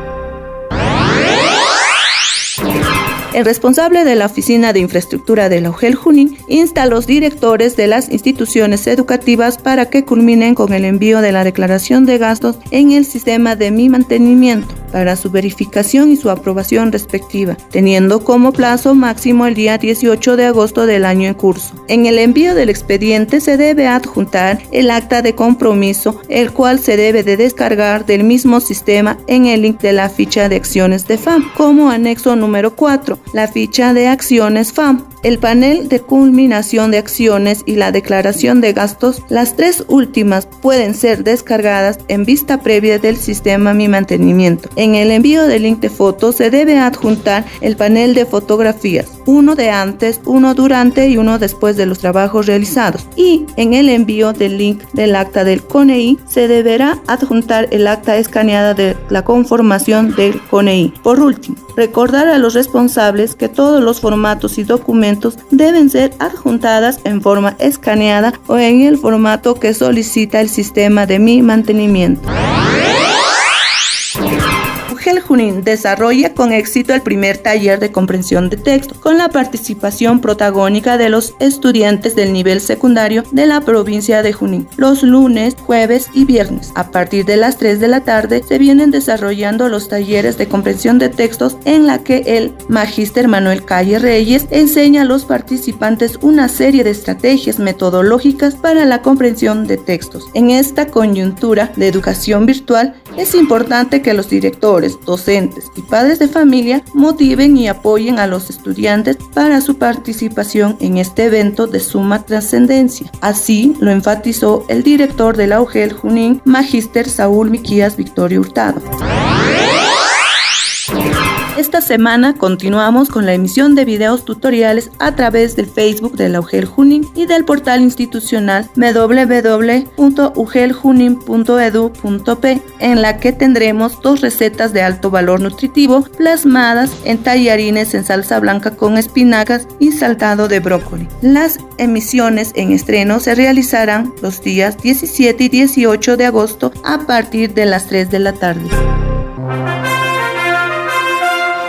[SPEAKER 9] El responsable de la Oficina de Infraestructura de la UGEL Junín insta a los directores de las instituciones educativas para que culminen con el envío de la declaración de gastos en el sistema de mi mantenimiento para su verificación y su aprobación respectiva, teniendo como plazo máximo el día 18 de agosto del año en curso. En el envío del expediente se debe adjuntar el acta de compromiso, el cual se debe de descargar del mismo sistema en el link de la ficha de acciones de FAM, como anexo número 4 la ficha de acciones FAM, el panel de culminación de acciones y la declaración de gastos. Las tres últimas pueden ser descargadas en vista previa del sistema Mi Mantenimiento. En el envío del link de fotos se debe adjuntar el panel de fotografías, uno de antes, uno durante y uno después de los trabajos realizados. Y en el envío del link del acta del CONEI se deberá adjuntar el acta escaneada de la conformación del CONEI. Por último, recordar a los responsables que todos los formatos y documentos deben ser adjuntadas en forma escaneada o en el formato que solicita el sistema de mi mantenimiento. Gel Junín desarrolla con éxito el primer taller de comprensión de texto con la participación protagónica de los estudiantes del nivel secundario de la provincia de Junín. Los lunes, jueves y viernes, a partir de las 3 de la tarde, se vienen desarrollando los talleres de comprensión de textos en la que el magíster Manuel Calle Reyes enseña a los participantes una serie de estrategias metodológicas para la comprensión de textos. En esta coyuntura de educación virtual, es importante que los directores, docentes y padres de familia motiven y apoyen a los estudiantes para su participación en este evento de suma trascendencia. Así lo enfatizó el director de la UGEL Junín, Magíster Saúl Miquías Victorio Hurtado. Esta semana continuamos con la emisión de videos tutoriales a través del Facebook de la UGEL Junín y del portal institucional www.ugeljunin.edu.p en la que tendremos dos recetas de alto valor nutritivo plasmadas en tallarines en salsa blanca con espinacas y saltado de brócoli. Las emisiones en estreno se realizarán los días 17 y 18 de agosto a partir de las 3 de la tarde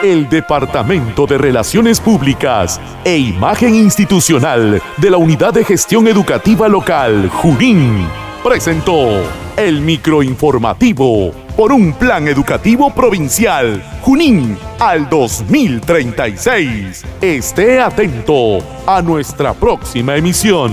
[SPEAKER 8] el Departamento de Relaciones Públicas e Imagen Institucional de la Unidad de Gestión Educativa Local, Junín, presentó el microinformativo por un plan educativo provincial, Junín, al 2036. Esté atento a nuestra próxima emisión.